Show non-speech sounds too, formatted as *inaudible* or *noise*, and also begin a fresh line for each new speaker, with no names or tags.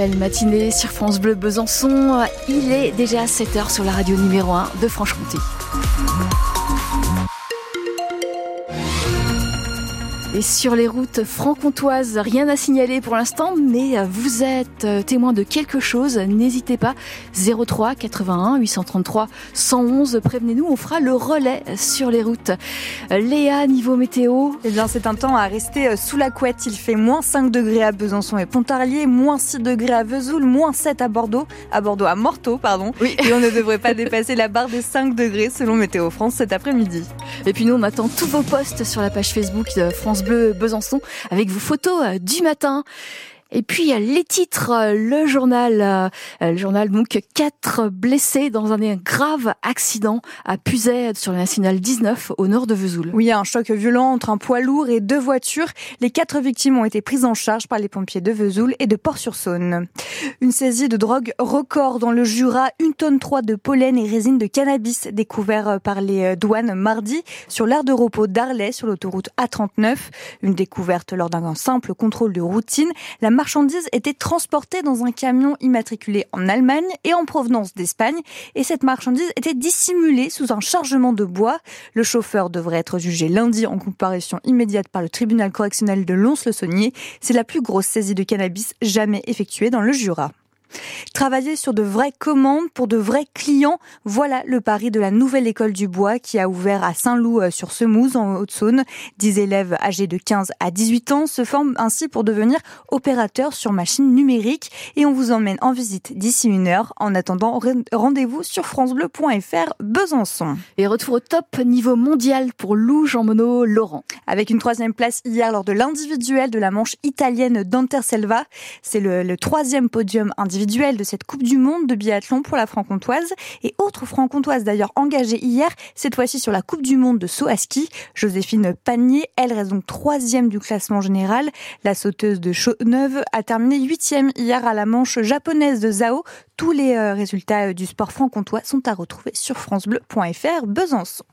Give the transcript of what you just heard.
Belle matinée sur France Bleu Besançon. Il est déjà 7h sur la radio numéro 1 de Franche-Comté. Et sur les routes franc-comtoises, rien à signaler pour l'instant, mais vous êtes témoin de quelque chose, n'hésitez pas. 03 81 833 111, prévenez-nous, on fera le relais sur les routes. Léa, niveau météo
Eh bien, c'est un temps à rester sous la couette. Il fait moins 5 degrés à Besançon et Pontarlier, moins 6 degrés à Vesoul, moins 7 à Bordeaux, à Bordeaux, à Morteau, pardon.
Oui.
Et on ne devrait pas *laughs* dépasser la barre des 5 degrés selon Météo France cet après-midi.
Et puis nous, on attend tous vos posts sur la page Facebook de France Besançon avec vos photos euh, du matin. Et puis les titres, euh, le journal, euh, le journal donc quatre blessés dans un grave accident à Puzet sur la nationale 19 au nord de Vesoul.
Oui, un choc violent entre un poids lourd et deux voitures. Les quatre victimes ont été prises en charge par les pompiers de Vesoul et de Port-sur-Saône. Une saisie de drogue record dans le Jura, une tonne 3 de pollen et résine de cannabis découvert par les douanes mardi sur l'aire de repos d'Arlay sur l'autoroute A39. Une découverte lors d'un simple contrôle de routine. La marchandise était transportée dans un camion immatriculé en Allemagne et en provenance d'Espagne. Et cette marchandise était dissimulée sous un chargement de bois. Le chauffeur devrait être jugé lundi en comparution immédiate par le tribunal correctionnel de Lons-le-Saunier. C'est la plus grosse saisie de cannabis jamais effectuée dans le Jura. Travailler sur de vraies commandes pour de vrais clients, voilà le pari de la nouvelle école du bois qui a ouvert à Saint-Loup-sur-Semouse en Haute-Saône. Dix élèves âgés de 15 à 18 ans se forment ainsi pour devenir opérateurs sur machines numériques et on vous emmène en visite d'ici une heure. En attendant, rendez-vous sur francebleu.fr Besançon.
Et retour au top niveau mondial pour Lou Jean Monod Laurent.
Avec une troisième place hier lors de l'individuel de la manche italienne d'Anterselva. C'est le, le troisième podium individuel de cette Coupe du Monde de biathlon pour la franc-comtoise. Et autre franc-comtoise d'ailleurs engagée hier, cette fois-ci sur la Coupe du Monde de saut à ski. Joséphine Panier, elle reste donc troisième du classement général. La sauteuse de Chaux-Neuve a terminé huitième hier à la manche japonaise de Zao. Tous les résultats du sport franc-comtois sont à retrouver sur francebleu.fr Besançon.